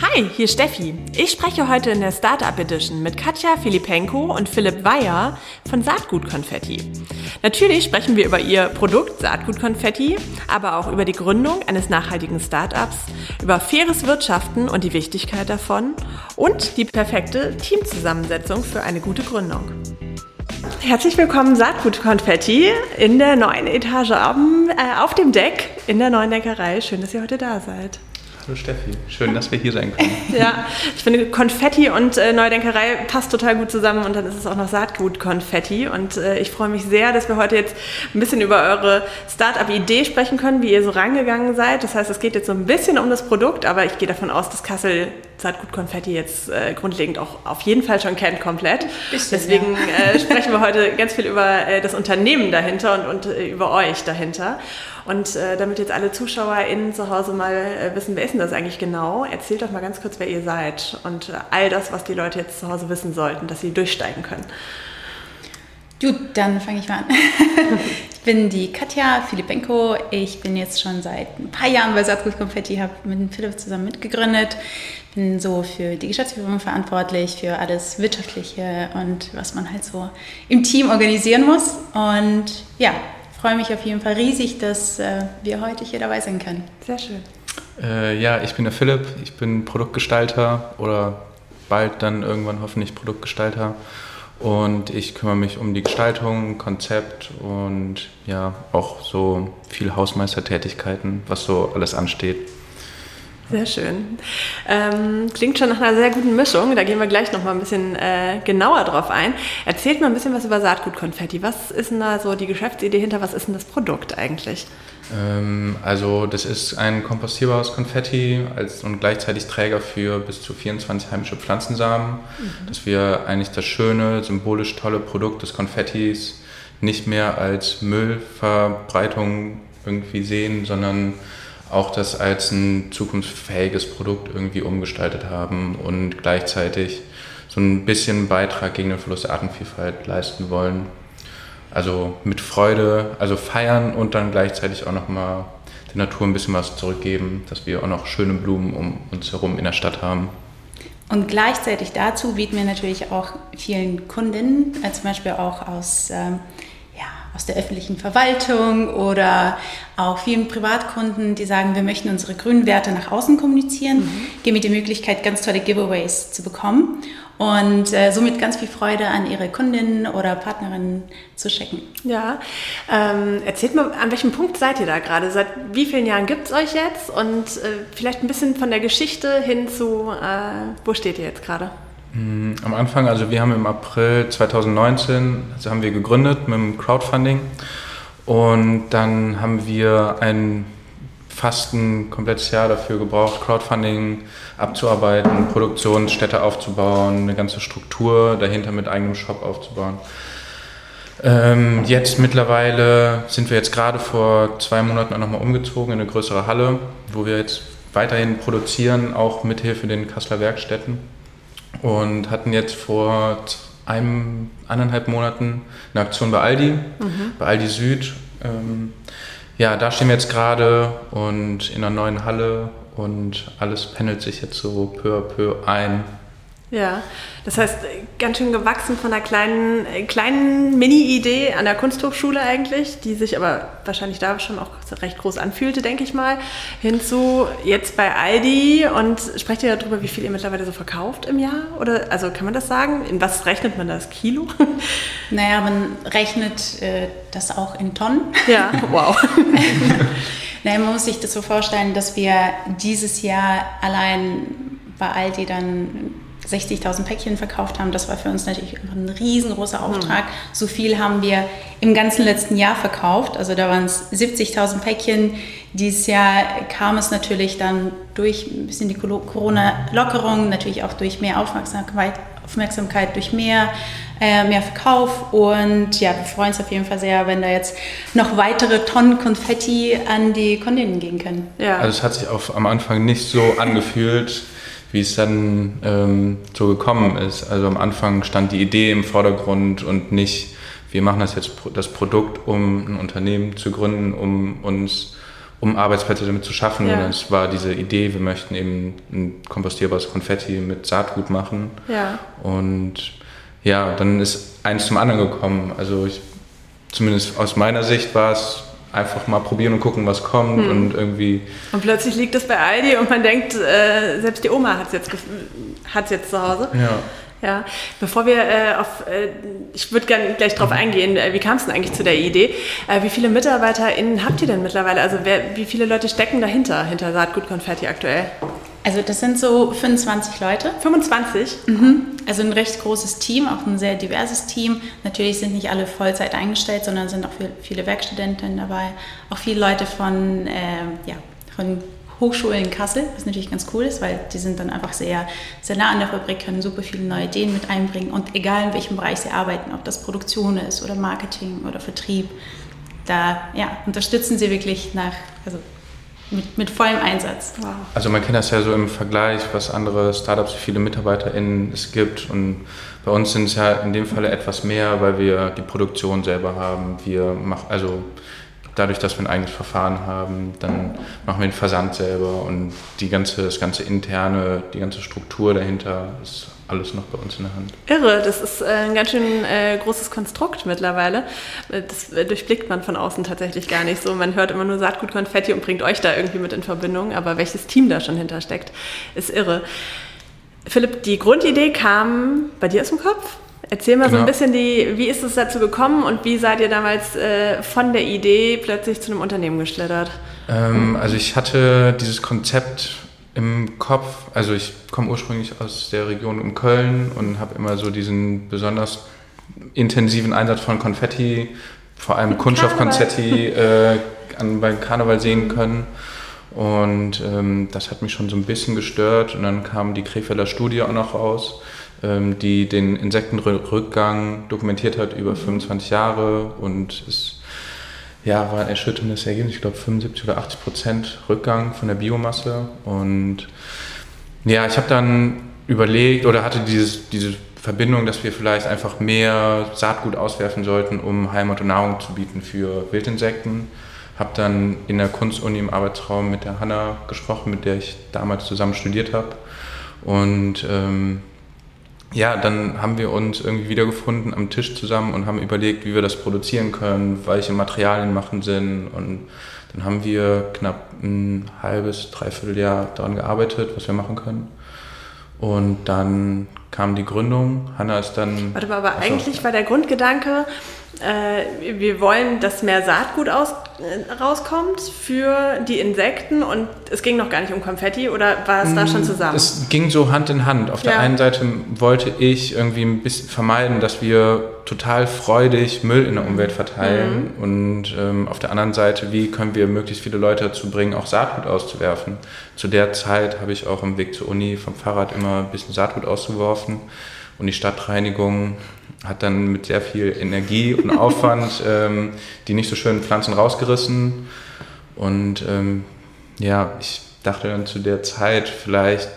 Hi, hier Steffi. Ich spreche heute in der Startup Edition mit Katja Filipenko und Philipp Weyer von Saatgut Konfetti. Natürlich sprechen wir über ihr Produkt Saatgut Konfetti, aber auch über die Gründung eines nachhaltigen Startups, über faires Wirtschaften und die Wichtigkeit davon und die perfekte Teamzusammensetzung für eine gute Gründung. Herzlich willkommen Saatgut Konfetti in der neuen Etage äh, auf dem Deck in der neuen Deckerei. Schön, dass ihr heute da seid. Hallo Steffi, schön, dass wir hier sein können. ja, ich finde Konfetti und äh, Neudenkerei passt total gut zusammen und dann ist es auch noch Saatgut-Konfetti und äh, ich freue mich sehr, dass wir heute jetzt ein bisschen über eure Startup-Idee sprechen können, wie ihr so rangegangen seid. Das heißt, es geht jetzt so ein bisschen um das Produkt, aber ich gehe davon aus, dass Kassel Saatgut-Konfetti jetzt äh, grundlegend auch auf jeden Fall schon kennt komplett. Bisschen, Deswegen ja. Äh, sprechen wir heute ganz viel über äh, das Unternehmen dahinter und, und äh, über euch dahinter. Und äh, damit jetzt alle ZuschauerInnen zu Hause mal äh, wissen, wer ist denn das eigentlich genau, erzählt doch mal ganz kurz, wer ihr seid und äh, all das, was die Leute jetzt zu Hause wissen sollten, dass sie durchsteigen können. Gut, dann fange ich mal an. ich bin die Katja Filipenko. Ich bin jetzt schon seit ein paar Jahren bei Saatgut Konfetti, habe mit Philipp zusammen mitgegründet. Bin so für die Geschäftsführung verantwortlich, für alles Wirtschaftliche und was man halt so im Team organisieren muss. Und ja, freue mich auf jeden Fall riesig, dass äh, wir heute hier dabei sein können. Sehr schön. Äh, ja, ich bin der Philipp, ich bin Produktgestalter oder bald dann irgendwann hoffentlich Produktgestalter. Und ich kümmere mich um die Gestaltung, Konzept und ja, auch so viel Hausmeistertätigkeiten, was so alles ansteht. Sehr schön. Ähm, klingt schon nach einer sehr guten Mischung. Da gehen wir gleich noch mal ein bisschen äh, genauer drauf ein. Erzählt mal ein bisschen was über Saatgutkonfetti. Was ist denn da so die Geschäftsidee hinter? Was ist denn das Produkt eigentlich? Ähm, also das ist ein kompostierbares Konfetti als, und gleichzeitig Träger für bis zu 24 heimische Pflanzensamen. Mhm. Dass wir eigentlich das schöne, symbolisch tolle Produkt des Konfettis nicht mehr als Müllverbreitung irgendwie sehen, sondern auch das als ein zukunftsfähiges Produkt irgendwie umgestaltet haben und gleichzeitig so ein bisschen Beitrag gegen den Verlust der Artenvielfalt leisten wollen. Also mit Freude, also feiern und dann gleichzeitig auch nochmal der Natur ein bisschen was zurückgeben, dass wir auch noch schöne Blumen um uns herum in der Stadt haben. Und gleichzeitig dazu bieten wir natürlich auch vielen Kundinnen, äh, zum Beispiel auch aus ähm, aus der öffentlichen Verwaltung oder auch vielen Privatkunden, die sagen, wir möchten unsere grünen Werte nach außen kommunizieren, mhm. geben mir die Möglichkeit, ganz tolle Giveaways zu bekommen und äh, somit ganz viel Freude an ihre Kundinnen oder Partnerinnen zu schicken. Ja, ähm, erzählt mal, an welchem Punkt seid ihr da gerade? Seit wie vielen Jahren gibt es euch jetzt? Und äh, vielleicht ein bisschen von der Geschichte hin zu, äh, wo steht ihr jetzt gerade? Mm, am Anfang, also wir haben im April 2019, also haben wir gegründet mit dem Crowdfunding und dann haben wir ein fast ein komplettes Jahr dafür gebraucht, Crowdfunding abzuarbeiten, Produktionsstätte aufzubauen, eine ganze Struktur dahinter mit eigenem Shop aufzubauen. Ähm, jetzt mittlerweile sind wir jetzt gerade vor zwei Monaten auch nochmal umgezogen in eine größere Halle, wo wir jetzt weiterhin produzieren, auch mithilfe den Kasseler Werkstätten und hatten jetzt vor einem, anderthalb Monaten eine Aktion bei Aldi, mhm. bei Aldi Süd. Ähm, ja, da stehen wir jetzt gerade und in einer neuen Halle und alles pendelt sich jetzt so peu à peu ein. Ja, das heißt, ganz schön gewachsen von einer kleinen, kleinen Mini-Idee an der Kunsthochschule eigentlich, die sich aber wahrscheinlich da schon auch recht groß anfühlte, denke ich mal, hinzu jetzt bei Aldi und sprecht ihr darüber, wie viel ihr mittlerweile so verkauft im Jahr? Oder, also kann man das sagen? In was rechnet man das? Kilo? Naja, man rechnet äh, das auch in Tonnen. Ja, wow. naja, man muss sich das so vorstellen, dass wir dieses Jahr allein bei Aldi dann 60.000 Päckchen verkauft haben. Das war für uns natürlich ein riesengroßer Auftrag. Mhm. So viel haben wir im ganzen letzten Jahr verkauft. Also da waren es 70.000 Päckchen. Dieses Jahr kam es natürlich dann durch ein bisschen die Corona-Lockerung, natürlich auch durch mehr Aufmerksamkeit, Aufmerksamkeit durch mehr, äh, mehr Verkauf. Und ja, wir freuen uns auf jeden Fall sehr, wenn da jetzt noch weitere Tonnen Konfetti an die Kundinnen gehen können. Ja. Also es hat sich auf, am Anfang nicht so angefühlt wie es dann ähm, so gekommen ist. Also am Anfang stand die Idee im Vordergrund und nicht, wir machen das jetzt das Produkt, um ein Unternehmen zu gründen, um uns um Arbeitsplätze damit zu schaffen, ja. sondern es war diese Idee, wir möchten eben ein kompostierbares Konfetti mit Saatgut machen. Ja. Und ja, dann ist eins zum anderen gekommen. Also ich, zumindest aus meiner Sicht war es einfach mal probieren und gucken, was kommt hm. und irgendwie. Und plötzlich liegt es bei Aldi und man denkt, äh, selbst die Oma hat es jetzt, jetzt zu Hause. Ja. Ja, bevor wir äh, auf, äh, ich würde gerne gleich drauf eingehen, äh, wie kam es denn eigentlich zu der Idee? Äh, wie viele MitarbeiterInnen habt ihr denn mittlerweile? Also wer, wie viele Leute stecken dahinter, hinter Saatgut Konfetti aktuell? Also das sind so 25 Leute. 25? Mhm. Also ein recht großes Team, auch ein sehr diverses Team. Natürlich sind nicht alle Vollzeit eingestellt, sondern sind auch viele Werkstudenten dabei. Auch viele Leute von, äh, ja, von Hochschulen in Kassel, was natürlich ganz cool ist, weil die sind dann einfach sehr, sehr nah an der Fabrik, können super viele neue Ideen mit einbringen und egal in welchem Bereich sie arbeiten, ob das Produktion ist oder Marketing oder Vertrieb, da ja, unterstützen sie wirklich nach, also mit, mit vollem Einsatz. Wow. Also man kennt das ja so im Vergleich, was andere Startups, wie viele MitarbeiterInnen es gibt und bei uns sind es ja in dem Falle etwas mehr, weil wir die Produktion selber haben. Wir machen, also dadurch, dass wir ein eigenes Verfahren haben, dann machen wir den Versand selber und die ganze, das ganze interne, die ganze Struktur dahinter ist alles noch bei uns in der Hand. Irre, das ist äh, ein ganz schön äh, großes Konstrukt mittlerweile. Das durchblickt man von außen tatsächlich gar nicht so. Man hört immer nur Saatgut Konfetti und bringt euch da irgendwie mit in Verbindung, aber welches Team da schon hintersteckt, ist irre. Philipp, die Grundidee kam bei dir aus dem Kopf? Erzähl mal genau. so ein bisschen, die, wie ist es dazu gekommen und wie seid ihr damals äh, von der Idee plötzlich zu einem Unternehmen geschlittert? Ähm, also ich hatte dieses Konzept im Kopf, also ich komme ursprünglich aus der Region um Köln und habe immer so diesen besonders intensiven Einsatz von Konfetti, vor allem Kunststoffkonfetti äh, an, beim Karneval sehen können. Und ähm, das hat mich schon so ein bisschen gestört. Und dann kam die Krefelder Studie auch noch raus die den Insektenrückgang dokumentiert hat über 25 Jahre und es ja, war ein erschütterndes Ergebnis. Ich glaube 75 oder 80 Prozent Rückgang von der Biomasse. Und ja, ich habe dann überlegt oder hatte dieses, diese Verbindung, dass wir vielleicht einfach mehr Saatgut auswerfen sollten, um Heimat und Nahrung zu bieten für Wildinsekten. Habe dann in der Kunstuni im Arbeitsraum mit der Hanna gesprochen, mit der ich damals zusammen studiert habe. Und ähm, ja, dann haben wir uns irgendwie wiedergefunden am Tisch zusammen und haben überlegt, wie wir das produzieren können, welche Materialien machen Sinn. Und dann haben wir knapp ein halbes, dreiviertel Jahr daran gearbeitet, was wir machen können. Und dann kam die Gründung. Hanna ist dann. Warte mal, aber eigentlich war der Grundgedanke, wir wollen, dass mehr Saatgut aus, äh, rauskommt für die Insekten und es ging noch gar nicht um Konfetti oder war es da schon mm, zusammen? Es ging so Hand in Hand. Auf ja. der einen Seite wollte ich irgendwie ein bisschen vermeiden, dass wir total freudig Müll in der Umwelt verteilen mhm. und ähm, auf der anderen Seite, wie können wir möglichst viele Leute dazu bringen, auch Saatgut auszuwerfen. Zu der Zeit habe ich auch im Weg zur Uni vom Fahrrad immer ein bisschen Saatgut ausgeworfen und die Stadtreinigung hat dann mit sehr viel Energie und Aufwand ähm, die nicht so schönen Pflanzen rausgerissen. Und ähm, ja, ich dachte dann zu der Zeit vielleicht,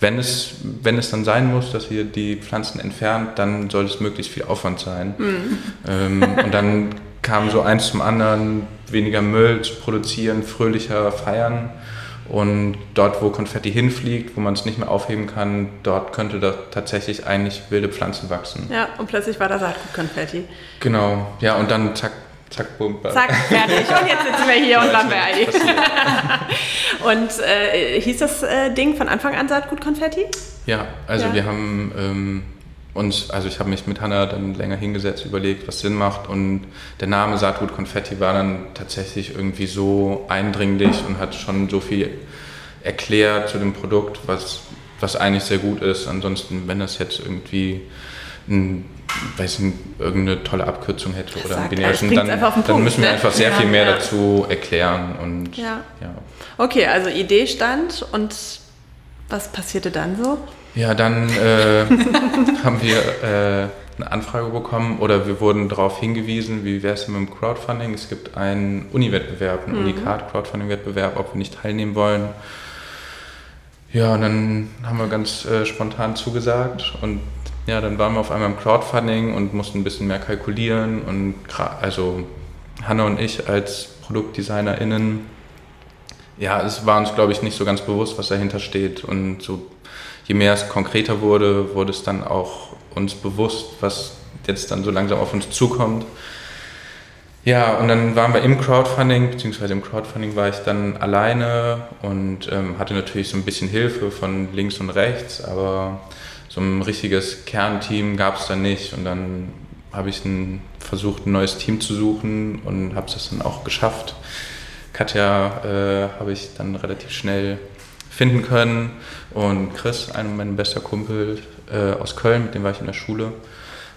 wenn es, wenn es dann sein muss, dass ihr die Pflanzen entfernt, dann soll es möglichst viel Aufwand sein. Mhm. Ähm, und dann kam so eins zum anderen, weniger Müll zu produzieren, fröhlicher feiern. Und dort, wo Konfetti hinfliegt, wo man es nicht mehr aufheben kann, dort könnte da tatsächlich eigentlich wilde Pflanzen wachsen. Ja, und plötzlich war da Saatgut-Konfetti. Genau, ja, und dann zack, zack, bumm. Zack, fertig. Und jetzt sitzen wir hier und Aldi. und äh, hieß das äh, Ding von Anfang an Saatgut-Konfetti? Ja, also ja. wir haben ähm, und also ich habe mich mit Hanna dann länger hingesetzt, überlegt, was Sinn macht. Und der Name Saatgut Konfetti war dann tatsächlich irgendwie so eindringlich und hat schon so viel erklärt zu dem Produkt, was, was eigentlich sehr gut ist. Ansonsten, wenn das jetzt irgendwie ein, weiß nicht, irgendeine tolle Abkürzung hätte oder ein binäres, dann, dann müssen wir ne? einfach sehr ja, viel mehr ja. dazu erklären. Und, ja. ja. Okay, also Idee stand und was passierte dann so? Ja, dann äh, haben wir äh, eine Anfrage bekommen oder wir wurden darauf hingewiesen, wie wäre es mit dem Crowdfunding? Es gibt einen Uni-Wettbewerb, einen mhm. Unikat-Crowdfunding-Wettbewerb, ob wir nicht teilnehmen wollen. Ja, und dann haben wir ganz äh, spontan zugesagt und ja, dann waren wir auf einmal im Crowdfunding und mussten ein bisschen mehr kalkulieren und also Hanna und ich als ProduktdesignerInnen ja, es war uns, glaube ich, nicht so ganz bewusst, was dahinter steht. Und so, je mehr es konkreter wurde, wurde es dann auch uns bewusst, was jetzt dann so langsam auf uns zukommt. Ja, und dann waren wir im Crowdfunding, beziehungsweise im Crowdfunding war ich dann alleine und ähm, hatte natürlich so ein bisschen Hilfe von links und rechts, aber so ein richtiges Kernteam gab es dann nicht. Und dann habe ich ein, versucht, ein neues Team zu suchen und habe es dann auch geschafft. Katja äh, habe ich dann relativ schnell finden können und Chris, einer meiner bester Kumpel äh, aus Köln, mit dem war ich in der Schule,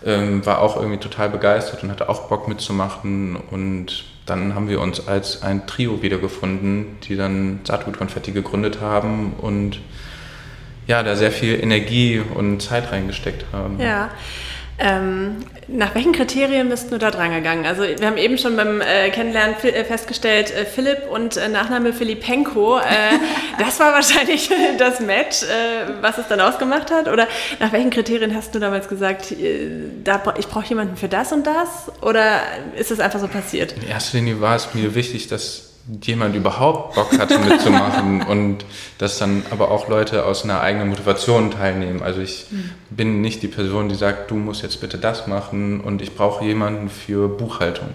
ähm, war auch irgendwie total begeistert und hatte auch Bock mitzumachen und dann haben wir uns als ein Trio wiedergefunden, die dann Saatgut-Konfetti gegründet haben und ja, da sehr viel Energie und Zeit reingesteckt haben. Ja. Ähm, nach welchen Kriterien bist du da dran gegangen? Also wir haben eben schon beim äh, Kennenlernen äh, festgestellt, äh, Philipp und äh, Nachname Filipenko, äh, das war wahrscheinlich das Match, äh, was es dann ausgemacht hat. Oder nach welchen Kriterien hast du damals gesagt, da, ich brauche jemanden für das und das? Oder ist es einfach so passiert? In erster Linie war es mir wichtig, dass jemand überhaupt Bock hatte mitzumachen und dass dann aber auch Leute aus einer eigenen Motivation teilnehmen. Also ich mhm. bin nicht die Person, die sagt, du musst jetzt bitte das machen und ich brauche jemanden für Buchhaltung.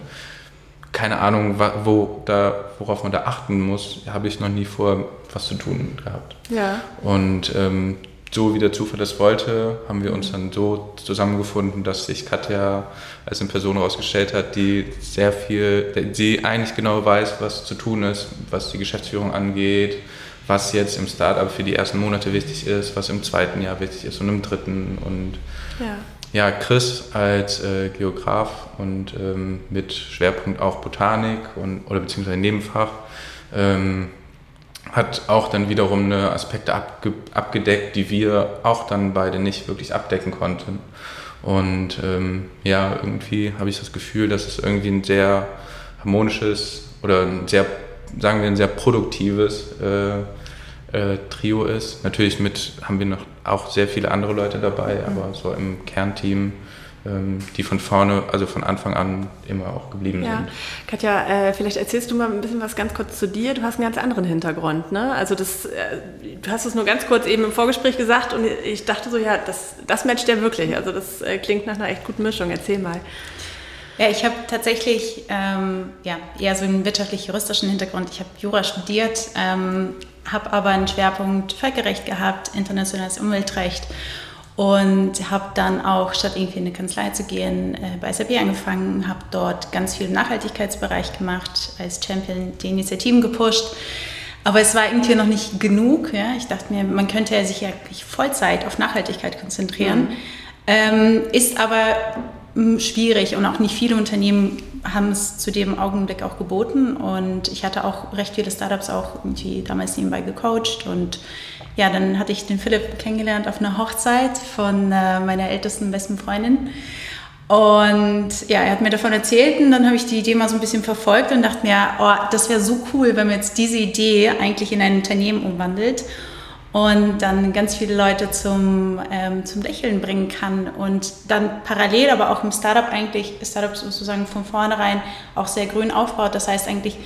Keine Ahnung, wo da, worauf man da achten muss, habe ich noch nie vor, was zu tun gehabt. Ja. Und ähm, so wie der Zufall das wollte, haben wir uns dann so zusammengefunden, dass sich Katja als eine Person herausgestellt hat, die sehr viel, die eigentlich genau weiß, was zu tun ist, was die Geschäftsführung angeht, was jetzt im Startup für die ersten Monate wichtig ist, was im zweiten Jahr wichtig ist und im dritten. Und ja, ja Chris als äh, Geograf und ähm, mit Schwerpunkt auch Botanik und, oder beziehungsweise Nebenfach. Ähm, hat auch dann wiederum eine Aspekte abge abgedeckt, die wir auch dann beide nicht wirklich abdecken konnten. Und ähm, ja, irgendwie habe ich das Gefühl, dass es irgendwie ein sehr harmonisches oder ein sehr, sagen wir, ein sehr produktives äh, äh, Trio ist. Natürlich mit haben wir noch auch sehr viele andere Leute dabei, aber so im Kernteam die von vorne, also von Anfang an immer auch geblieben ja. sind. Katja, äh, vielleicht erzählst du mal ein bisschen was ganz kurz zu dir. Du hast einen ganz anderen Hintergrund, ne? Also das, äh, du hast es nur ganz kurz eben im Vorgespräch gesagt und ich dachte so, ja, das, das matcht ja wirklich. Also das äh, klingt nach einer echt guten Mischung. Erzähl mal. Ja, ich habe tatsächlich ähm, ja, eher so einen wirtschaftlich-juristischen Hintergrund. Ich habe Jura studiert, ähm, habe aber einen Schwerpunkt Völkerrecht gehabt, internationales Umweltrecht und habe dann auch, statt irgendwie in eine Kanzlei zu gehen, äh, bei SAP angefangen, habe dort ganz viel im Nachhaltigkeitsbereich gemacht, als Champion die Initiativen gepusht. Aber es war irgendwie noch nicht genug. Ja? Ich dachte mir, man könnte ja sich ja Vollzeit auf Nachhaltigkeit konzentrieren. Mhm. Ähm, ist aber hm, schwierig und auch nicht viele Unternehmen haben es zu dem Augenblick auch geboten. Und ich hatte auch recht viele Startups auch irgendwie damals nebenbei gecoacht und ja, dann hatte ich den Philipp kennengelernt auf einer Hochzeit von äh, meiner ältesten besten Freundin. Und ja, er hat mir davon erzählt und dann habe ich die Idee mal so ein bisschen verfolgt und dachte mir, oh, das wäre so cool, wenn man jetzt diese Idee eigentlich in ein Unternehmen umwandelt und dann ganz viele Leute zum, ähm, zum Lächeln bringen kann und dann parallel, aber auch im Startup eigentlich, Startup sozusagen von vornherein auch sehr grün aufbaut. Das heißt eigentlich,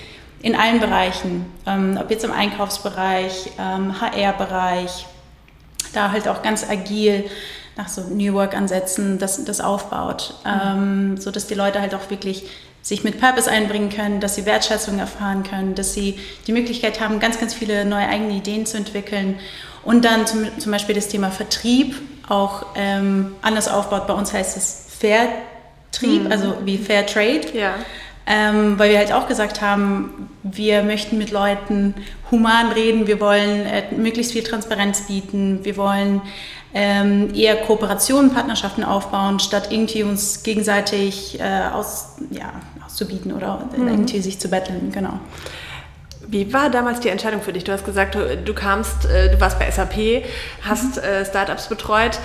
in allen Bereichen, ähm, ob jetzt im Einkaufsbereich, ähm, HR-Bereich, da halt auch ganz agil nach so New Work-Ansätzen das, das aufbaut, mhm. ähm, so dass die Leute halt auch wirklich sich mit Purpose einbringen können, dass sie Wertschätzung erfahren können, dass sie die Möglichkeit haben, ganz, ganz viele neue eigene Ideen zu entwickeln und dann zum, zum Beispiel das Thema Vertrieb auch ähm, anders aufbaut. Bei uns heißt es Fairtrieb, mhm. also wie Fair Trade. Ja ähm, weil wir halt auch gesagt haben, wir möchten mit Leuten human reden, wir wollen äh, möglichst viel Transparenz bieten, wir wollen ähm, eher Kooperationen, Partnerschaften aufbauen, statt irgendwie uns gegenseitig äh, aus, ja, auszubieten oder mhm. irgendwie sich zu betteln, genau. Wie war damals die Entscheidung für dich? Du hast gesagt, du, du kamst, äh, du warst bei SAP, hast mhm. äh, Startups betreut.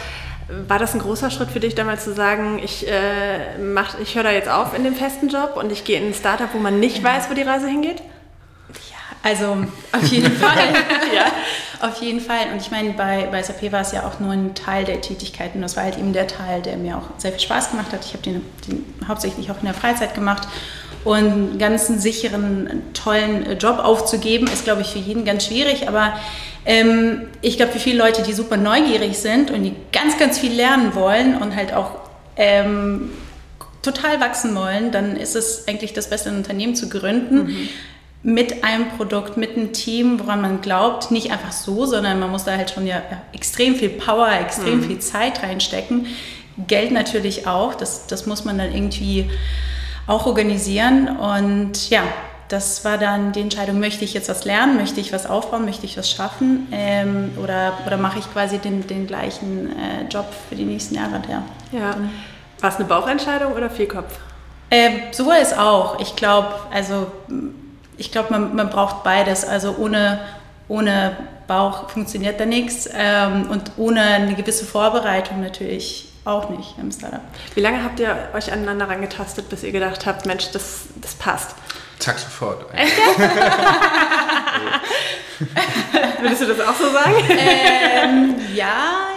War das ein großer Schritt für dich damals zu sagen, ich, äh, ich höre da jetzt auf in dem festen Job und ich gehe in ein Startup, wo man nicht weiß, wo die Reise hingeht? Also auf jeden Fall. ja, auf jeden Fall. Und ich meine, bei, bei SAP war es ja auch nur ein Teil der Tätigkeiten. Das war halt eben der Teil, der mir auch sehr viel Spaß gemacht hat. Ich habe den, den hauptsächlich auch in der Freizeit gemacht und einen ganzen sicheren, tollen Job aufzugeben, ist, glaube ich, für jeden ganz schwierig. Aber ähm, ich glaube, für viele Leute, die super neugierig sind und die ganz, ganz viel lernen wollen und halt auch ähm, total wachsen wollen, dann ist es eigentlich das Beste, ein Unternehmen zu gründen. Mhm. Mit einem Produkt, mit einem Team, woran man glaubt, nicht einfach so, sondern man muss da halt schon ja extrem viel Power, extrem mhm. viel Zeit reinstecken. Geld natürlich auch, das, das muss man dann irgendwie auch organisieren. Und ja, das war dann die Entscheidung, möchte ich jetzt was lernen, möchte ich was aufbauen, möchte ich was schaffen ähm, oder, oder mache ich quasi den, den gleichen äh, Job für die nächsten Jahre. Ja. ja. War es eine Bauchentscheidung oder viel Kopf? Äh, sowohl es auch. Ich glaube, also ich glaube, man, man braucht beides. Also ohne, ohne Bauch funktioniert da nichts ähm, und ohne eine gewisse Vorbereitung natürlich auch nicht im Startup. Wie lange habt ihr euch aneinander rangetastet, bis ihr gedacht habt, Mensch, das, das passt? Zack, sofort. Würdest du das auch so sagen? Ähm, ja,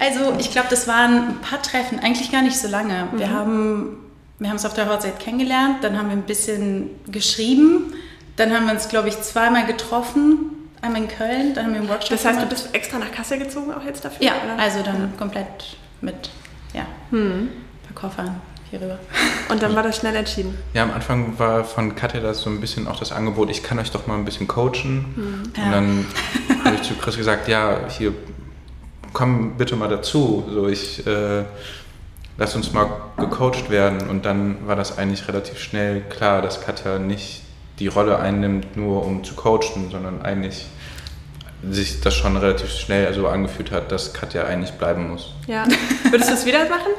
also ich glaube, das waren ein paar Treffen, eigentlich gar nicht so lange. Wir mhm. haben wir haben es auf der Hochzeit kennengelernt, dann haben wir ein bisschen geschrieben, dann haben wir uns, glaube ich, zweimal getroffen, einmal in Köln, dann haben wir einen Workshop Das heißt, gemacht. du bist extra nach Kassel gezogen auch jetzt dafür? Ja, oder? also dann ja. komplett mit, ja, hm. per Koffern hier rüber. Und dann war das schnell entschieden? Ja, am Anfang war von Katja das so ein bisschen auch das Angebot, ich kann euch doch mal ein bisschen coachen. Mhm. Und dann habe ich zu Chris gesagt, ja, hier, komm bitte mal dazu. So, ich, äh, lass uns mal gecoacht werden. Und dann war das eigentlich relativ schnell klar, dass Katja nicht die Rolle einnimmt, nur um zu coachen, sondern eigentlich sich das schon relativ schnell so angefühlt hat, dass Katja eigentlich bleiben muss. Ja. Würdest du es wieder machen?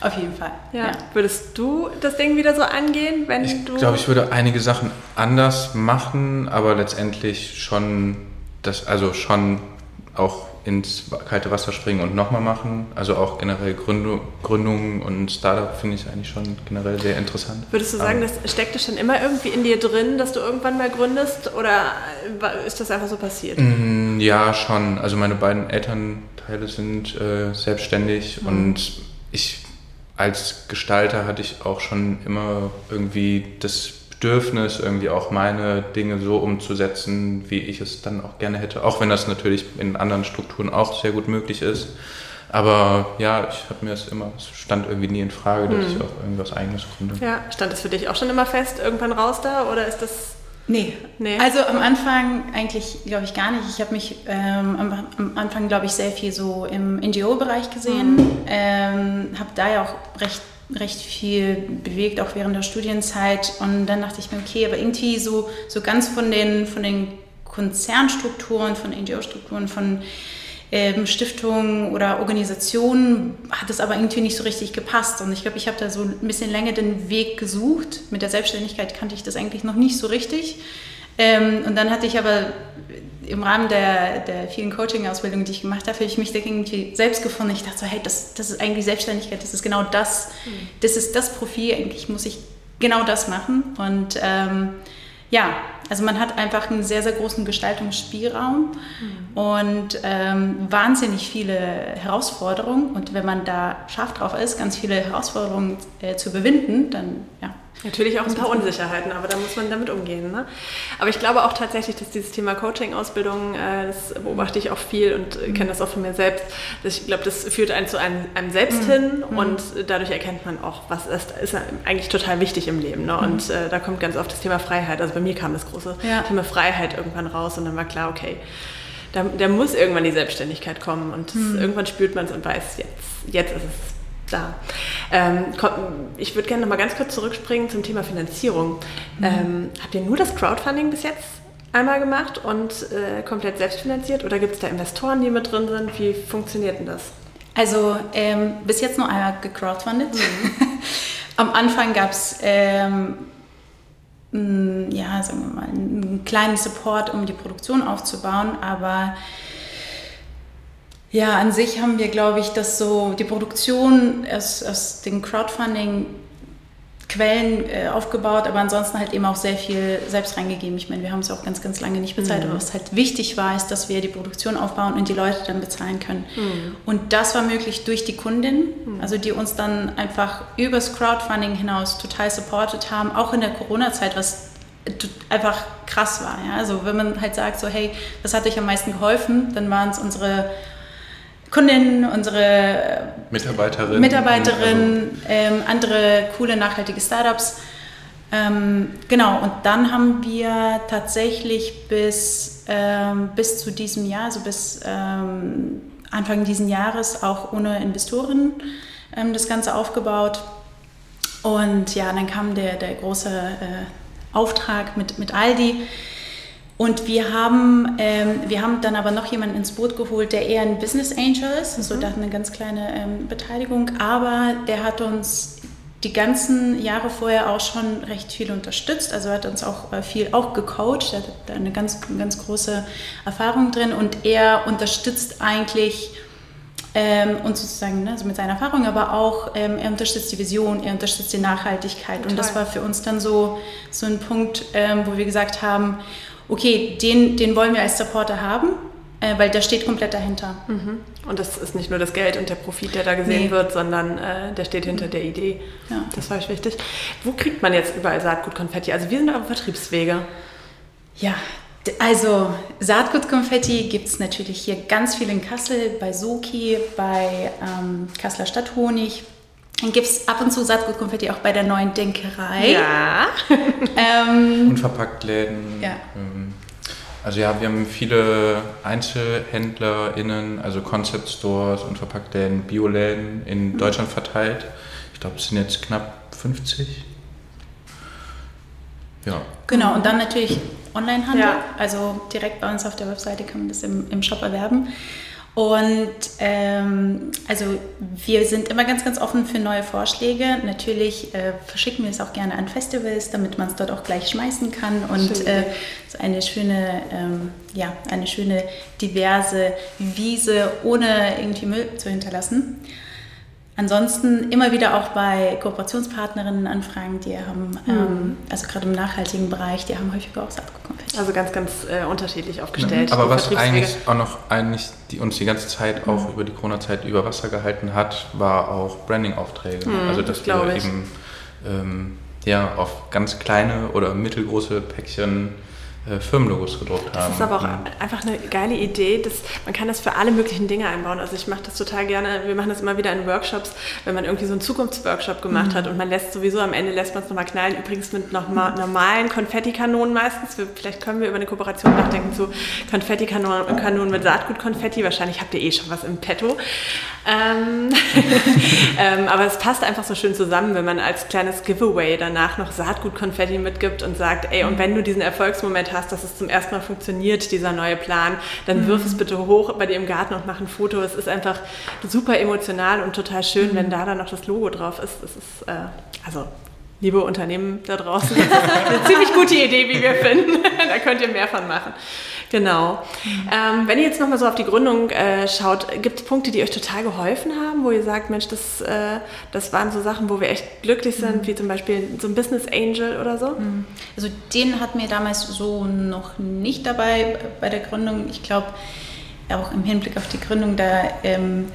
Auf jeden Fall. Ja. ja. Würdest du das Ding wieder so angehen, wenn ich du. Ich glaube, ich würde einige Sachen anders machen, aber letztendlich schon das, also schon auch ins kalte Wasser springen und nochmal machen. Also auch generell Gründung, Gründung und Startup finde ich eigentlich schon generell sehr interessant. Würdest du sagen, aber das steckte schon immer irgendwie in dir drin, dass du irgendwann mal gründest oder ist das einfach so passiert? Mm, ja, schon. Also meine beiden Elternteile sind äh, selbstständig mhm. und ich als Gestalter hatte ich auch schon immer irgendwie das Bedürfnis, irgendwie auch meine Dinge so umzusetzen, wie ich es dann auch gerne hätte. Auch wenn das natürlich in anderen Strukturen auch sehr gut möglich ist. Aber ja, ich habe mir das immer, es stand irgendwie nie in Frage, dass hm. ich auch irgendwas Eigenes gründe. Ja, stand das für dich auch schon immer fest, irgendwann raus da oder ist das Nee. nee. Also am Anfang eigentlich, glaube ich, gar nicht. Ich habe mich ähm, am, am, Anfang, glaube ich, sehr viel so im NGO-Bereich gesehen. Mhm. Ähm, habe da ja auch recht, recht viel bewegt, auch während der Studienzeit. Und dann dachte ich mir, okay, aber irgendwie so, so ganz von den, von den Konzernstrukturen, von NGO-Strukturen, von ähm, Stiftungen oder Organisationen hat es aber irgendwie nicht so richtig gepasst. Und ich glaube, ich habe da so ein bisschen länger den Weg gesucht. Mit der Selbstständigkeit kannte ich das eigentlich noch nicht so richtig. Ähm, und dann hatte ich aber im Rahmen der, der vielen Coaching-Ausbildungen, die ich gemacht habe, habe ich mich da irgendwie selbst gefunden. Ich dachte so, hey, das, das ist eigentlich Selbstständigkeit, das ist genau das. Mhm. Das ist das Profil, eigentlich muss ich genau das machen. Und ähm, ja, also man hat einfach einen sehr, sehr großen Gestaltungsspielraum mhm. und ähm, wahnsinnig viele Herausforderungen. Und wenn man da scharf drauf ist, ganz viele Herausforderungen äh, zu überwinden, dann ja, Natürlich auch ein paar Unsicherheiten, aber da muss man damit umgehen. Ne? Aber ich glaube auch tatsächlich, dass dieses Thema Coaching-Ausbildung, äh, das beobachte ich auch viel und mhm. kenne das auch von mir selbst. Ich glaube, das führt einen zu einem, einem selbst mhm. hin mhm. und dadurch erkennt man auch, was ist, ist eigentlich total wichtig im Leben. Ne? Und mhm. äh, da kommt ganz oft das Thema Freiheit. Also bei mir kam das große ja. Thema Freiheit irgendwann raus und dann war klar, okay, da, da muss irgendwann die Selbstständigkeit kommen und mhm. irgendwann spürt man es und weiß, jetzt, jetzt ist es da. Ähm, ich würde gerne noch mal ganz kurz zurückspringen zum Thema Finanzierung. Mhm. Ähm, habt ihr nur das Crowdfunding bis jetzt einmal gemacht und äh, komplett selbstfinanziert oder gibt es da Investoren, die mit drin sind? Wie funktioniert denn das? Also ähm, bis jetzt nur einmal gecrowdfundet. Mhm. Am Anfang gab es ähm, ja, sagen wir mal, einen kleinen Support, um die Produktion aufzubauen, aber ja, an sich haben wir, glaube ich, dass so die Produktion aus, aus dem Crowdfunding Quellen äh, aufgebaut, aber ansonsten halt eben auch sehr viel selbst reingegeben. Ich meine, wir haben es auch ganz, ganz lange nicht bezahlt, mhm. aber was halt wichtig war, ist, dass wir die Produktion aufbauen und die Leute dann bezahlen können. Mhm. Und das war möglich durch die Kundin, mhm. also die uns dann einfach übers Crowdfunding hinaus total supportet haben, auch in der Corona-Zeit, was einfach krass war. Ja? Also wenn man halt sagt, so hey, was hat euch am meisten geholfen, dann waren es unsere Kundinnen, unsere Mitarbeiterinnen, Mitarbeiterinnen also. ähm, andere coole nachhaltige Startups. Ähm, genau, und dann haben wir tatsächlich bis, ähm, bis zu diesem Jahr, also bis ähm, Anfang dieses Jahres, auch ohne Investoren ähm, das Ganze aufgebaut. Und ja, dann kam der, der große äh, Auftrag mit, mit Aldi und wir haben, ähm, wir haben dann aber noch jemanden ins Boot geholt, der eher ein Business Angel ist, also mhm. der hat eine ganz kleine ähm, Beteiligung, aber der hat uns die ganzen Jahre vorher auch schon recht viel unterstützt, also hat uns auch äh, viel auch gecoacht, er hat da eine ganz, ganz große Erfahrung drin. Und er unterstützt eigentlich ähm, und sozusagen ne, also mit seiner Erfahrung, aber auch ähm, er unterstützt die Vision, er unterstützt die Nachhaltigkeit. Total. und das war für uns dann so, so ein Punkt, ähm, wo wir gesagt haben, okay, den, den wollen wir als Supporter haben, äh, weil der steht komplett dahinter. Mhm. Und das ist nicht nur das Geld und der Profit, der da gesehen nee. wird, sondern äh, der steht hinter mhm. der Idee. Ja. Das war ich wichtig. Wo kriegt man jetzt überall Saatgutkonfetti? Also wir sind auf Vertriebswege. Ja, also Saatgutkonfetti gibt es natürlich hier ganz viel in Kassel, bei Soki, bei ähm, Kasseler Stadthonig, dann gibt es ab und zu Saatgutkonfetti auch bei der neuen Denkerei. Ja. ähm, Unverpacktläden. Ja. Ähm, also ja, wir haben viele EinzelhändlerInnen, also Concept Stores, Unverpacktläden, Bioläden in mhm. Deutschland verteilt. Ich glaube, es sind jetzt knapp 50. Ja. Genau, und dann natürlich Onlinehandel. Ja. Also direkt bei uns auf der Webseite kann man das im, im Shop erwerben. Und ähm, also wir sind immer ganz, ganz offen für neue Vorschläge. Natürlich äh, verschicken wir es auch gerne an Festivals, damit man es dort auch gleich schmeißen kann und äh, so eine schöne, ähm, ja, eine schöne diverse Wiese ohne irgendwie Müll zu hinterlassen. Ansonsten immer wieder auch bei Kooperationspartnerinnen anfragen, die haben, mhm. ähm, also gerade im nachhaltigen Bereich, die haben häufiger auch Saatgutkonfetti. Also ganz, ganz äh, unterschiedlich aufgestellt. Ja, aber was eigentlich auch noch eigentlich die uns die ganze Zeit mhm. auch über die Corona-Zeit über Wasser gehalten hat, war auch Branding-Aufträge. Mhm, also dass das wir eben ähm, ja, auf ganz kleine oder mittelgroße Päckchen äh, Firmenlogos gedruckt haben. Das ist aber auch mhm. einfach eine geile Idee. Dass, man kann das für alle möglichen Dinge einbauen. Also ich mache das total gerne. Wir machen das immer wieder in Workshops, wenn man irgendwie so einen Zukunftsworkshop gemacht mhm. hat und man lässt sowieso am Ende lässt man es nochmal knallen. Übrigens mit noch mal, normalen Konfettikanonen meistens. Wir, vielleicht können wir über eine Kooperation nachdenken zu Konfettikanonen mit Saatgutkonfetti. Wahrscheinlich habt ihr eh schon was im Petto. Ähm, ähm, aber es passt einfach so schön zusammen, wenn man als kleines Giveaway danach noch Saatgutkonfetti mitgibt und sagt, ey, und wenn du diesen Erfolgsmoment hast, dass es zum ersten Mal funktioniert, dieser neue Plan, dann mhm. wirf es bitte hoch bei dir im Garten und mach ein Foto. Es ist einfach super emotional und total schön, mhm. wenn da dann noch das Logo drauf ist. Es ist, äh, also liebe Unternehmen da draußen, eine ziemlich gute Idee, wie wir finden. Da könnt ihr mehr von machen. Genau. Ähm, wenn ihr jetzt nochmal so auf die Gründung äh, schaut, gibt es Punkte, die euch total geholfen haben, wo ihr sagt, Mensch, das, äh, das waren so Sachen, wo wir echt glücklich sind, mhm. wie zum Beispiel so ein Business Angel oder so? Mhm. Also den hatten wir damals so noch nicht dabei bei der Gründung. Ich glaube, auch im Hinblick auf die Gründung, da ähm,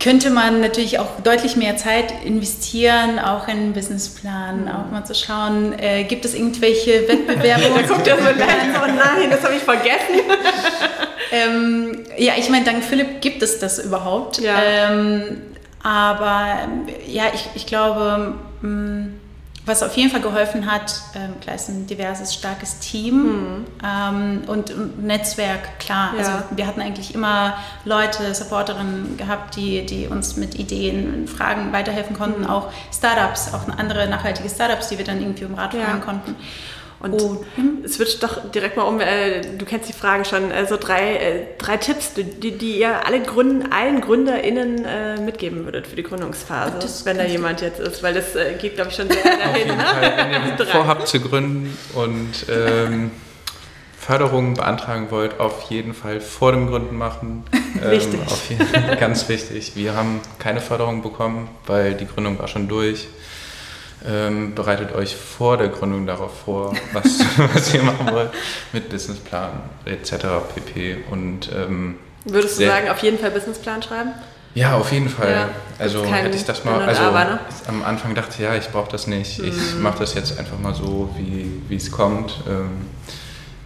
könnte man natürlich auch deutlich mehr Zeit investieren, auch in einen Businessplan, mhm. auch mal zu schauen, äh, gibt es irgendwelche Wettbewerbe? da guckt er so leicht, oh nein, das habe ich vergessen. ähm, ja, ich meine, dank Philipp gibt es das überhaupt. Ja. Ähm, aber ja, ich, ich glaube, mh, mm, was auf jeden Fall geholfen hat, ähm, klar ist ein diverses, starkes Team mhm. ähm, und, und, Netzwerk, klar. Ja. Also wir hatten eigentlich immer Leute, Supporterinnen gehabt, die, die uns mit Ideen, Fragen weiterhelfen konnten, mhm. auch Startups, auch andere nachhaltige Startups, die wir dann irgendwie um Rat fragen ja. konnten. Und oh. switch doch direkt mal um, äh, du kennst die Frage schon, äh, so drei, äh, drei Tipps, die, die ihr alle Gründen, allen GründerInnen äh, mitgeben würdet für die Gründungsphase, das wenn da jemand jetzt ist, weil das geht, glaube ich, schon sehr dahin. ne? Fall, wenn ihr vorhabt zu gründen und ähm, Förderungen beantragen wollt, auf jeden Fall vor dem Gründen machen. Ähm, wichtig. Jeden, ganz wichtig. Wir haben keine Förderung bekommen, weil die Gründung war schon durch. Ähm, bereitet euch vor der Gründung darauf vor, was, was ihr machen wollt, mit Businessplan etc. pp. Und ähm, Würdest du sagen, auf jeden Fall Businessplan schreiben? Ja, auf jeden Fall. Ja, also hätte ich das mal, also Aber, ne? am Anfang dachte ich, ja, ich brauche das nicht. Mhm. Ich mache das jetzt einfach mal so, wie es kommt. Ähm,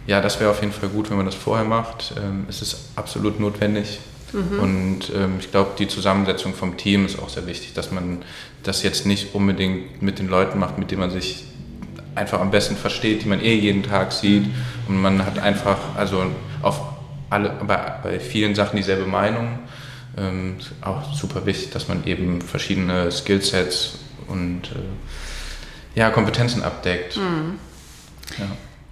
ja, das wäre auf jeden Fall gut, wenn man das vorher macht. Ähm, es ist absolut notwendig. Mhm. Und ähm, ich glaube, die Zusammensetzung vom Team ist auch sehr wichtig, dass man das jetzt nicht unbedingt mit den Leuten macht, mit denen man sich einfach am besten versteht, die man eh jeden Tag sieht. Und man hat einfach, also auf alle, bei, bei vielen Sachen dieselbe Meinung ähm, auch super wichtig, dass man eben verschiedene Skillsets und äh, ja, Kompetenzen abdeckt. Mhm. Ja.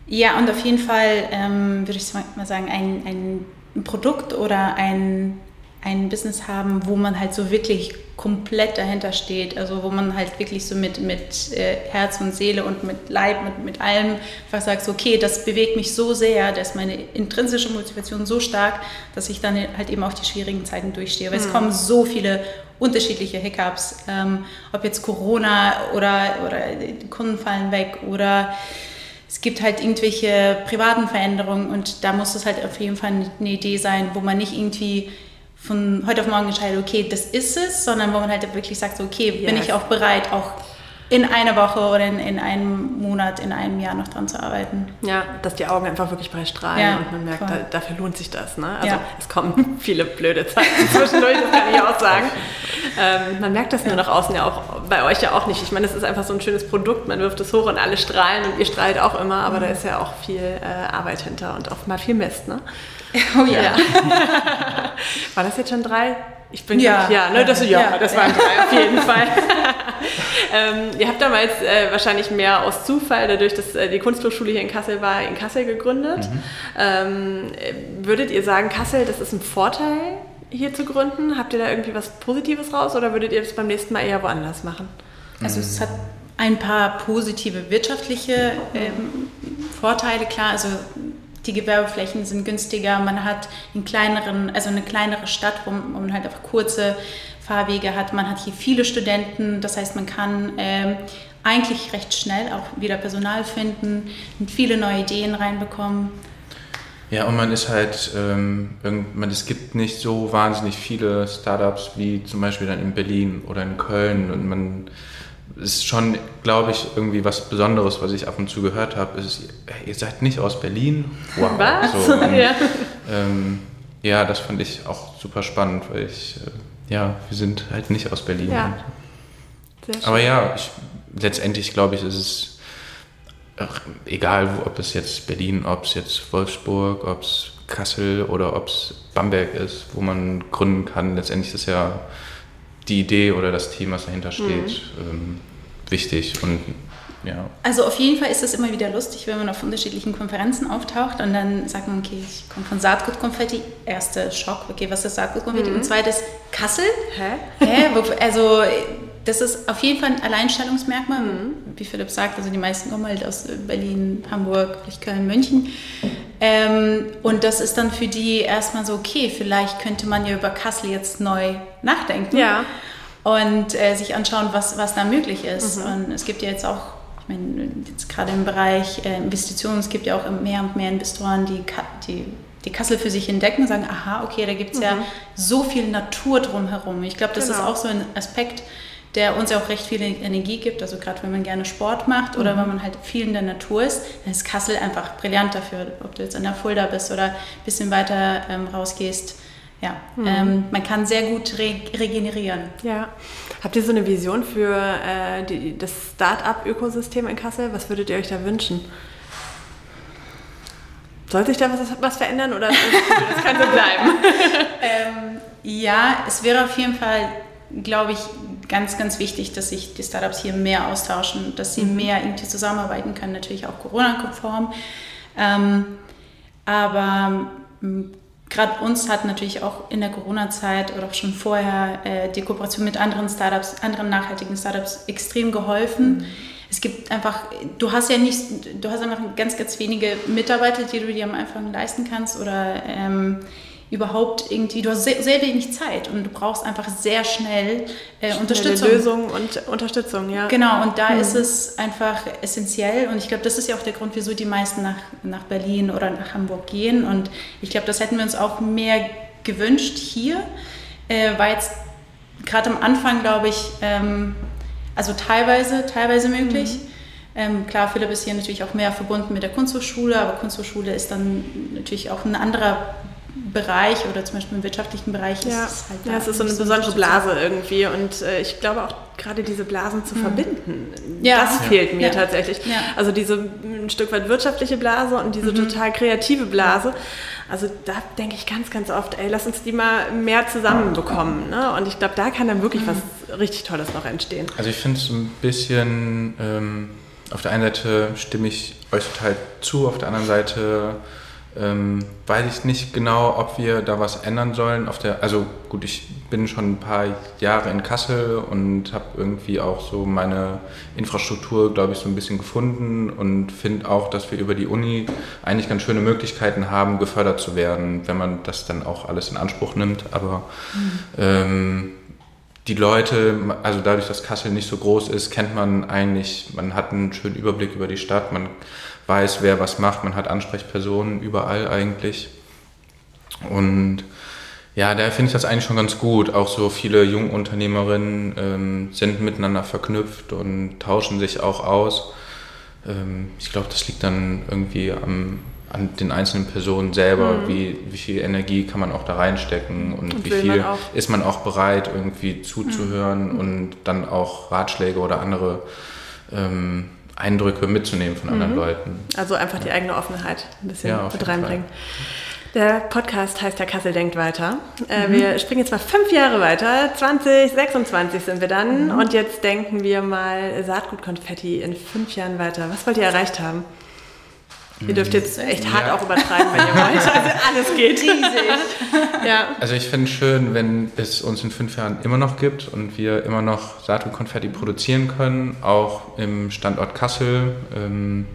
ja. und auf jeden Fall ähm, würde ich mal sagen, ein, ein Produkt oder ein ein Business haben, wo man halt so wirklich komplett dahinter steht, also wo man halt wirklich so mit, mit äh, Herz und Seele und mit Leib, mit, mit allem einfach sagt, okay, das bewegt mich so sehr, dass meine intrinsische Motivation so stark, dass ich dann halt eben auch die schwierigen Zeiten durchstehe. Weil mhm. es kommen so viele unterschiedliche Hiccups, ähm, ob jetzt Corona oder, oder Kunden fallen weg oder es gibt halt irgendwelche privaten Veränderungen und da muss es halt auf jeden Fall eine Idee sein, wo man nicht irgendwie von heute auf morgen entscheidet, okay, das ist es, sondern wo man halt wirklich sagt, so, okay, yes. bin ich auch bereit, auch in einer Woche oder in, in einem Monat, in einem Jahr noch dran zu arbeiten. Ja, dass die Augen einfach wirklich bei strahlen ja, und man merkt, da, dafür lohnt sich das. Ne? Also ja. es kommen viele blöde Zeiten zwischendurch, das kann ich auch sagen. Ähm, man merkt das nur nach außen ja auch, bei euch ja auch nicht. Ich meine, es ist einfach so ein schönes Produkt, man wirft es hoch und alle strahlen und ihr strahlt auch immer, aber mhm. da ist ja auch viel äh, Arbeit hinter und auch mal viel Mist. Ne? Oh ja. ja. War das jetzt schon drei? Ich bin ja, ja, ne, das, ja, ja, das waren drei auf jeden Fall. Ähm, ihr habt damals äh, wahrscheinlich mehr aus Zufall, dadurch, dass äh, die Kunsthochschule hier in Kassel war, in Kassel gegründet. Mhm. Ähm, würdet ihr sagen, Kassel, das ist ein Vorteil, hier zu gründen? Habt ihr da irgendwie was Positives raus oder würdet ihr das beim nächsten Mal eher woanders machen? Also es hat ein paar positive wirtschaftliche ähm, Vorteile, klar. Also die Gewerbeflächen sind günstiger, man hat einen kleineren, also eine kleinere Stadt, wo man halt einfach kurze Fahrwege hat. Man hat hier viele Studenten, das heißt, man kann ähm, eigentlich recht schnell auch wieder Personal finden und viele neue Ideen reinbekommen. Ja, und man ist halt, ähm, man, es gibt nicht so wahnsinnig viele Startups wie zum Beispiel dann in Berlin oder in Köln und man ist schon, glaube ich, irgendwie was Besonderes, was ich ab und zu gehört habe. Ist, ihr seid nicht aus Berlin? Wow. Was? So, und, ja. Ähm, ja, das fand ich auch super spannend, weil ich, äh, ja, wir sind halt nicht aus Berlin. Ja. Aber ja, ich, letztendlich glaube ich, ist es ach, egal, ob es jetzt Berlin, ob es jetzt Wolfsburg, ob es Kassel oder ob es Bamberg ist, wo man gründen kann. Letztendlich ist ja die Idee oder das Team, was dahinter steht, mhm. ähm, wichtig. Und ja. Also auf jeden Fall ist es immer wieder lustig, wenn man auf unterschiedlichen Konferenzen auftaucht und dann sagt man, okay, ich komme von Saatgutkonfetti. Erster Schock, okay, was ist Saatgutkonfetti? Mhm. Und zweites Kassel. Hä? Hä? Also das ist auf jeden Fall ein Alleinstellungsmerkmal, mhm. wie Philipp sagt. Also die meisten kommen halt aus Berlin, Hamburg, vielleicht Köln, München. Ähm, und das ist dann für die erstmal so, okay, vielleicht könnte man ja über Kassel jetzt neu nachdenken. Ja. Und äh, sich anschauen, was, was da möglich ist. Mhm. Und es gibt ja jetzt auch, ich meine, jetzt gerade im Bereich äh, Investitionen, es gibt ja auch mehr und mehr Investoren, die, die die Kassel für sich entdecken, sagen, aha, okay, da gibt es mhm. ja so viel Natur drumherum. Ich glaube, das genau. ist auch so ein Aspekt, der uns ja auch recht viel Energie gibt. Also gerade wenn man gerne Sport macht oder mhm. wenn man halt viel in der Natur ist, dann ist Kassel einfach brillant dafür. Ob du jetzt an der Fulda bist oder ein bisschen weiter ähm, rausgehst. Ja, mhm. ähm, man kann sehr gut re regenerieren. Ja. Habt ihr so eine Vision für äh, die, das Start-up-Ökosystem in Kassel? Was würdet ihr euch da wünschen? Soll sich da was, was verändern oder das kann so bleiben? ähm, ja, es wäre auf jeden Fall, glaube ich, ganz, ganz wichtig, dass sich die Startups hier mehr austauschen, dass sie mhm. mehr irgendwie zusammenarbeiten können, natürlich auch Corona-konform. Ähm, aber gerade uns hat natürlich auch in der Corona-Zeit oder auch schon vorher äh, die Kooperation mit anderen Startups, anderen nachhaltigen Startups extrem geholfen. Mhm. Es gibt einfach, du hast ja nicht, du hast einfach ganz, ganz wenige Mitarbeiter, die du dir am Anfang leisten kannst oder ähm, überhaupt irgendwie, du hast sehr, sehr wenig Zeit und du brauchst einfach sehr schnell äh, Unterstützung. Lösung und Unterstützung, ja. Genau, und da mhm. ist es einfach essentiell und ich glaube, das ist ja auch der Grund, wieso die meisten nach, nach Berlin oder nach Hamburg gehen und ich glaube, das hätten wir uns auch mehr gewünscht hier, äh, weil jetzt gerade am Anfang, glaube ich, ähm, also teilweise, teilweise möglich. Mhm. Ähm, klar, Philipp ist hier natürlich auch mehr verbunden mit der Kunsthochschule, aber Kunsthochschule ist dann natürlich auch ein anderer Bereich oder zum Beispiel im wirtschaftlichen Bereich ja. ist es halt. Ja, es ist so eine besondere Blase irgendwie und äh, ich glaube auch gerade diese Blasen zu mhm. verbinden, ja. das fehlt mir ja. tatsächlich. Ja. Also diese ein Stück weit wirtschaftliche Blase und diese mhm. total kreative Blase. Also da denke ich ganz, ganz oft, ey, lass uns die mal mehr zusammenbekommen. Ne? Und ich glaube, da kann dann wirklich mhm. was richtig Tolles noch entstehen. Also ich finde es ein bisschen, ähm, auf der einen Seite stimme ich euch total zu, auf der anderen Seite ähm, weiß ich nicht genau, ob wir da was ändern sollen. Auf der, also gut, ich bin schon ein paar Jahre in Kassel und habe irgendwie auch so meine Infrastruktur, glaube ich, so ein bisschen gefunden und finde auch, dass wir über die Uni eigentlich ganz schöne Möglichkeiten haben, gefördert zu werden, wenn man das dann auch alles in Anspruch nimmt. Aber mhm. ähm, die Leute, also dadurch, dass Kassel nicht so groß ist, kennt man eigentlich, man hat einen schönen Überblick über die Stadt, man weiß, wer was macht, man hat Ansprechpersonen überall eigentlich. Und ja, daher finde ich das eigentlich schon ganz gut. Auch so viele Jungunternehmerinnen ähm, sind miteinander verknüpft und tauschen sich auch aus. Ähm, ich glaube, das liegt dann irgendwie am, an den einzelnen Personen selber, mhm. wie, wie viel Energie kann man auch da reinstecken und, und wie viel man ist man auch bereit, irgendwie zuzuhören mhm. und dann auch Ratschläge oder andere ähm, Eindrücke mitzunehmen von anderen mhm. Leuten. Also einfach die eigene Offenheit ein bisschen ja, mit reinbringen. Der Podcast heißt ja Kassel denkt weiter. Äh, mhm. Wir springen jetzt mal fünf Jahre weiter. 2026 sind wir dann. Mhm. Und jetzt denken wir mal Saatgutkonfetti in fünf Jahren weiter. Was wollt ihr erreicht haben? Ihr dürft jetzt echt hart ja. auch übertreiben, wenn ihr wollt. Also alles geht. Riesig. ja. Also ich finde es schön, wenn es uns in fünf Jahren immer noch gibt und wir immer noch Saatgutkonfetti produzieren können, auch im Standort Kassel. Ähm,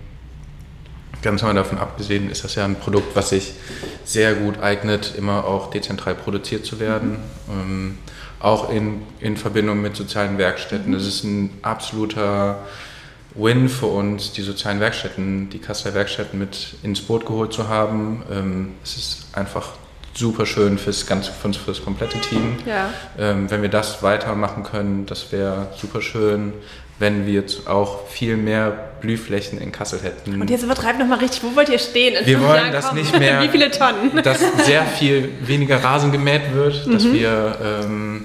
ganz mal davon abgesehen ist das ja ein Produkt, was sich sehr gut eignet, immer auch dezentral produziert zu werden. Mhm. Ähm, auch in, in Verbindung mit sozialen Werkstätten. Mhm. Das ist ein absoluter Win für uns, die sozialen Werkstätten, die Kasseler Werkstätten mit ins Boot geholt zu haben. Ähm, es ist einfach super schön fürs ganze, für, für das komplette Team. Ja. Ähm, wenn wir das weitermachen können, das wäre super schön, wenn wir jetzt auch viel mehr Blühflächen in Kassel hätten. Und jetzt übertreibt nochmal richtig, wo wollt ihr stehen? In wir wollen, dass nicht mehr, wie viele Tonnen? dass sehr viel weniger Rasen gemäht wird, dass mhm. wir ähm,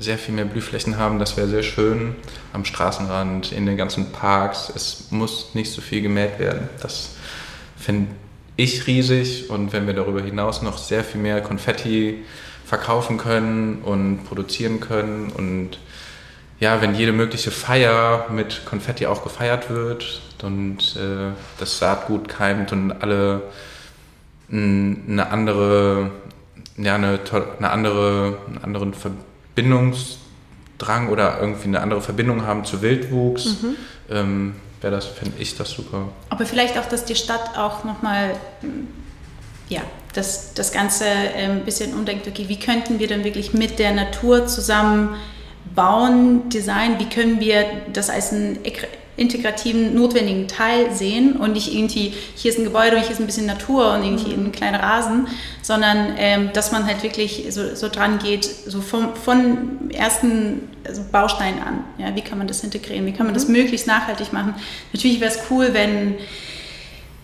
sehr viel mehr Blühflächen haben. Das wäre sehr schön am Straßenrand, in den ganzen Parks. Es muss nicht so viel gemäht werden. Das finde ich riesig. Und wenn wir darüber hinaus noch sehr viel mehr Konfetti verkaufen können und produzieren können und ja, wenn jede mögliche Feier mit Konfetti auch gefeiert wird und äh, das Saatgut keimt und alle eine andere, ja, eine, eine andere, einen anderen Ver Bindungsdrang oder irgendwie eine andere Verbindung haben zu Wildwuchs, mhm. ähm, wäre das, finde ich das super. Aber vielleicht auch, dass die Stadt auch nochmal, ja, das, das Ganze ein ähm, bisschen umdenkt, okay, wie könnten wir denn wirklich mit der Natur zusammen bauen, designen, wie können wir das als ein integrativen, notwendigen Teil sehen und nicht irgendwie, hier ist ein Gebäude und hier ist ein bisschen Natur und irgendwie mhm. ein kleiner Rasen, sondern ähm, dass man halt wirklich so, so dran geht, so vom, von ersten also Baustein an. Ja, wie kann man das integrieren? Wie kann man mhm. das möglichst nachhaltig machen? Natürlich wäre es cool, wenn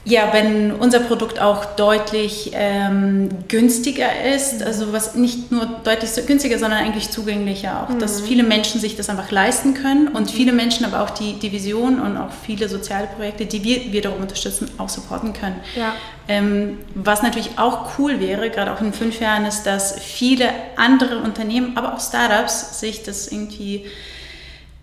ja, wenn unser Produkt auch deutlich ähm, günstiger ist, also was nicht nur deutlich günstiger, sondern eigentlich zugänglicher auch, mhm. dass viele Menschen sich das einfach leisten können und viele Menschen aber auch die, die Vision und auch viele soziale Projekte, die wir wiederum unterstützen, auch supporten können. Ja. Ähm, was natürlich auch cool wäre, gerade auch in fünf Jahren, ist, dass viele andere Unternehmen, aber auch Startups sich das irgendwie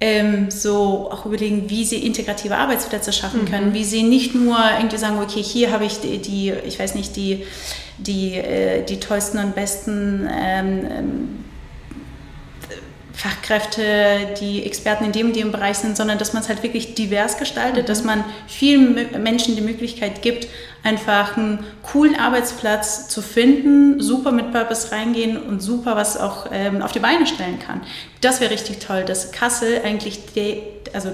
ähm, so auch überlegen, wie sie integrative Arbeitsplätze schaffen mhm. können, wie sie nicht nur irgendwie sagen, okay, hier habe ich die, die, ich weiß nicht, die, die, äh, die tollsten und besten ähm, ähm Fachkräfte, die Experten in dem und dem Bereich sind, sondern dass man es halt wirklich divers gestaltet, mhm. dass man vielen Menschen die Möglichkeit gibt, einfach einen coolen Arbeitsplatz zu finden, super mit Purpose reingehen und super was auch ähm, auf die Beine stellen kann. Das wäre richtig toll, dass Kassel eigentlich die, also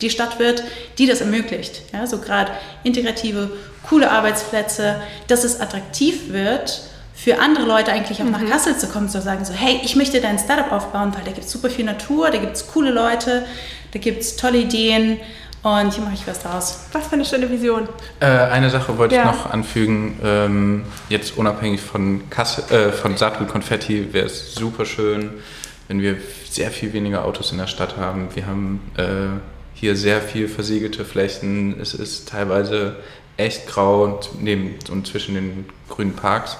die Stadt wird, die das ermöglicht. Ja, so gerade integrative, coole Arbeitsplätze, dass es attraktiv wird, für andere Leute eigentlich auch mhm. nach Kassel zu kommen, zu sagen so, hey, ich möchte dein Startup aufbauen, weil da gibt es super viel Natur, da gibt es coole Leute, da gibt es tolle Ideen und hier mache ich was draus. Was für eine schöne Vision. Äh, eine Sache wollte ja. ich noch anfügen, ähm, jetzt unabhängig von, Kassel, äh, von Saatgut Konfetti wäre es super schön, wenn wir sehr viel weniger Autos in der Stadt haben. Wir haben äh, hier sehr viel versiegelte Flächen, es ist teilweise echt grau und, neben, und zwischen den grünen Parks.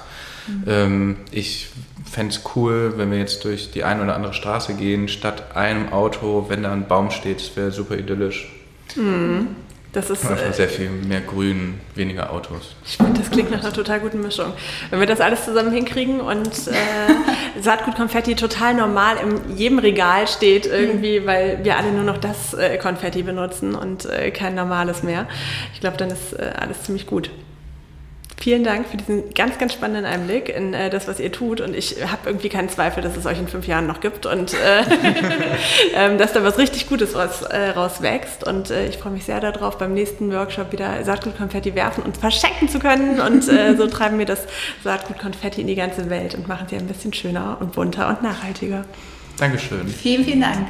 Mhm. Ähm, ich fände es cool, wenn wir jetzt durch die eine oder andere Straße gehen, statt einem Auto, wenn da ein Baum steht, das wäre super idyllisch. Mhm. Das ist Einfach äh, sehr viel mehr Grün, weniger Autos. Ich finde, das klingt nach einer total guten Mischung. Wenn wir das alles zusammen hinkriegen und äh, Saatgut-Konfetti total normal in jedem Regal steht irgendwie, mhm. weil wir alle nur noch das äh, Konfetti benutzen und äh, kein normales mehr. Ich glaube, dann ist äh, alles ziemlich gut. Vielen Dank für diesen ganz, ganz spannenden Einblick in äh, das, was ihr tut. Und ich habe irgendwie keinen Zweifel, dass es euch in fünf Jahren noch gibt und äh, ähm, dass da was richtig Gutes raus, äh, rauswächst. Und äh, ich freue mich sehr darauf, beim nächsten Workshop wieder Saatgutkonfetti werfen und verschenken zu können. Und äh, so treiben wir das Saatgutkonfetti in die ganze Welt und machen sie ein bisschen schöner und bunter und nachhaltiger. Dankeschön. Vielen, vielen Dank.